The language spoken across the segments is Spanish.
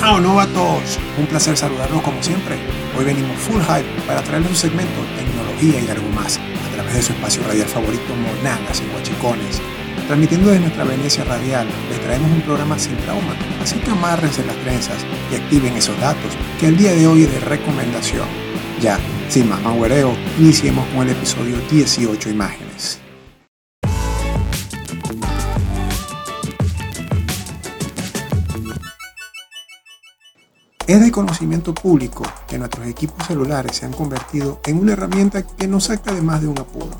Chao novatos, un placer saludarlos como siempre. Hoy venimos full hype para traerles un segmento tecnología y algo más a través de su espacio radial favorito Monadas y Guachicones. Transmitiendo desde nuestra Venecia radial, les traemos un programa sin trauma, así que amárrense las trenzas y activen esos datos que el día de hoy es de recomendación. Ya, sin más manguereo, iniciemos con el episodio 18 imágenes. Es de conocimiento público que nuestros equipos celulares se han convertido en una herramienta que nos saca de más de un apuro,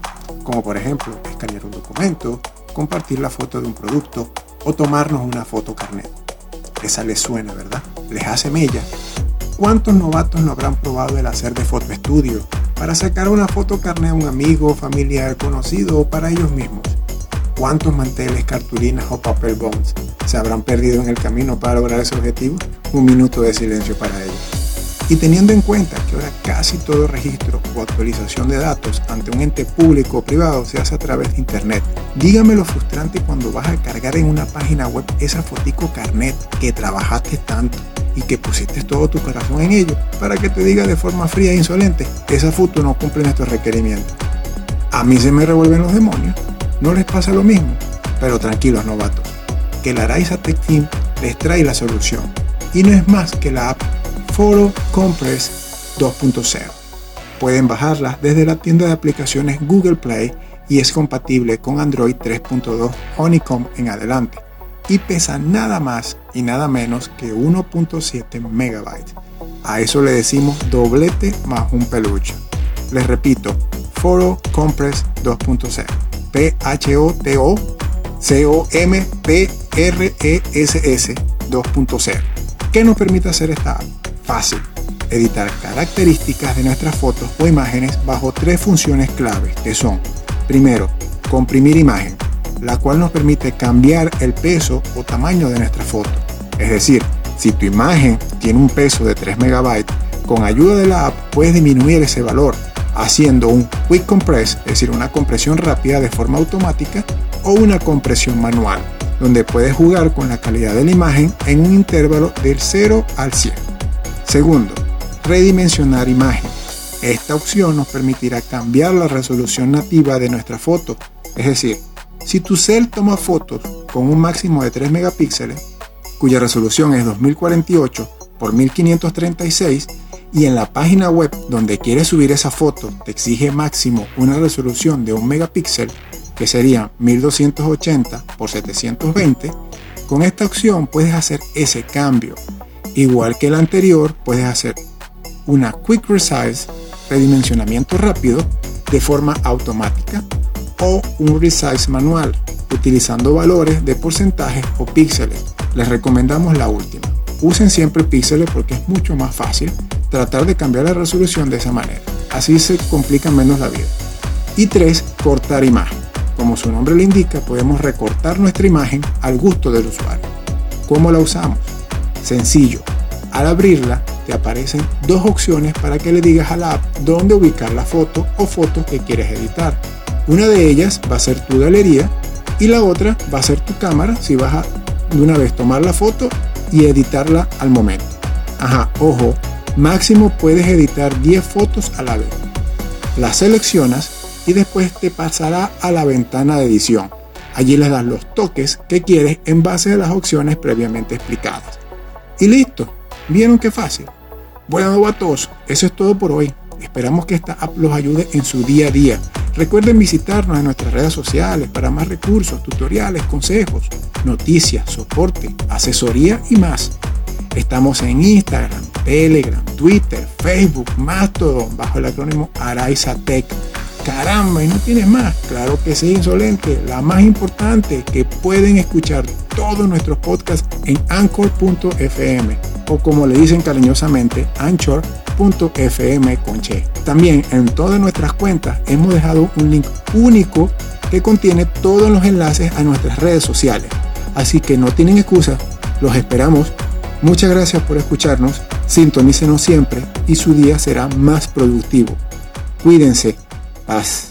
como por ejemplo escanear un documento, compartir la foto de un producto o tomarnos una foto carnet. Esa les suena, ¿verdad? Les hace mella. ¿Cuántos novatos no habrán probado el hacer de foto estudio para sacar una foto carnet a un amigo, familiar, conocido o para ellos mismos? ¿Cuántos manteles, cartulinas o papel bonds se habrán perdido en el camino para lograr ese objetivo? Un minuto de silencio para ellos. Y teniendo en cuenta que ahora casi todo registro o actualización de datos ante un ente público o privado se hace a través de internet, dígame lo frustrante cuando vas a cargar en una página web esa fotico carnet que trabajaste tanto y que pusiste todo tu corazón en ello para que te diga de forma fría e insolente, esa foto no cumple nuestros requerimientos. A mí se me revuelven los demonios no les pasa lo mismo, pero tranquilos novatos, que la Araiza Tech Team les trae la solución y no es más que la app Photo Compress 2.0. Pueden bajarla desde la tienda de aplicaciones Google Play y es compatible con Android 3.2 Honeycomb en adelante y pesa nada más y nada menos que 1.7 megabytes. A eso le decimos doblete más un peluche. Les repito, Photo Compress 2.0 P-H-O-T-O-C-O-M-P-R-E-S-S 2.0. ¿Qué nos permite hacer esta app? Fácil. Editar características de nuestras fotos o imágenes bajo tres funciones claves que son, primero, comprimir imagen, la cual nos permite cambiar el peso o tamaño de nuestra foto. Es decir, si tu imagen tiene un peso de 3 MB, con ayuda de la app puedes disminuir ese valor haciendo un quick compress, es decir, una compresión rápida de forma automática o una compresión manual, donde puedes jugar con la calidad de la imagen en un intervalo del 0 al 100. Segundo, redimensionar imagen. Esta opción nos permitirá cambiar la resolución nativa de nuestra foto, es decir, si tu cel toma fotos con un máximo de 3 megapíxeles, cuya resolución es 2048 por 1536, y en la página web donde quieres subir esa foto te exige máximo una resolución de un megapíxel, que sería 1280 por 720, con esta opción puedes hacer ese cambio. Igual que el anterior, puedes hacer una Quick Resize, redimensionamiento rápido, de forma automática, o un Resize manual, utilizando valores de porcentajes o píxeles. Les recomendamos la última. Usen siempre píxeles porque es mucho más fácil tratar de cambiar la resolución de esa manera. Así se complica menos la vida. Y 3. Cortar imagen. Como su nombre le indica, podemos recortar nuestra imagen al gusto del usuario. ¿Cómo la usamos? Sencillo. Al abrirla, te aparecen dos opciones para que le digas a la app dónde ubicar la foto o fotos que quieres editar. Una de ellas va a ser tu galería y la otra va a ser tu cámara si vas a de una vez tomar la foto y editarla al momento. Ajá, ojo, Máximo puedes editar 10 fotos a la vez. Las seleccionas y después te pasará a la ventana de edición. Allí le das los toques que quieres en base a las opciones previamente explicadas. Y listo. ¿Vieron qué fácil? Bueno, a todos, eso es todo por hoy. Esperamos que esta app los ayude en su día a día. Recuerden visitarnos en nuestras redes sociales para más recursos, tutoriales, consejos, noticias, soporte, asesoría y más. Estamos en Instagram, Telegram, Twitter, Facebook, Mastodon, bajo el acrónimo Araiza Tech. Caramba, y no tienes más. Claro que sí, insolente. La más importante, que pueden escuchar todos nuestros podcasts en anchor.fm o como le dicen cariñosamente, anchor.fm conche. También en todas nuestras cuentas hemos dejado un link único que contiene todos los enlaces a nuestras redes sociales. Así que no tienen excusa, los esperamos Muchas gracias por escucharnos, sintonícenos siempre y su día será más productivo. Cuídense. Paz.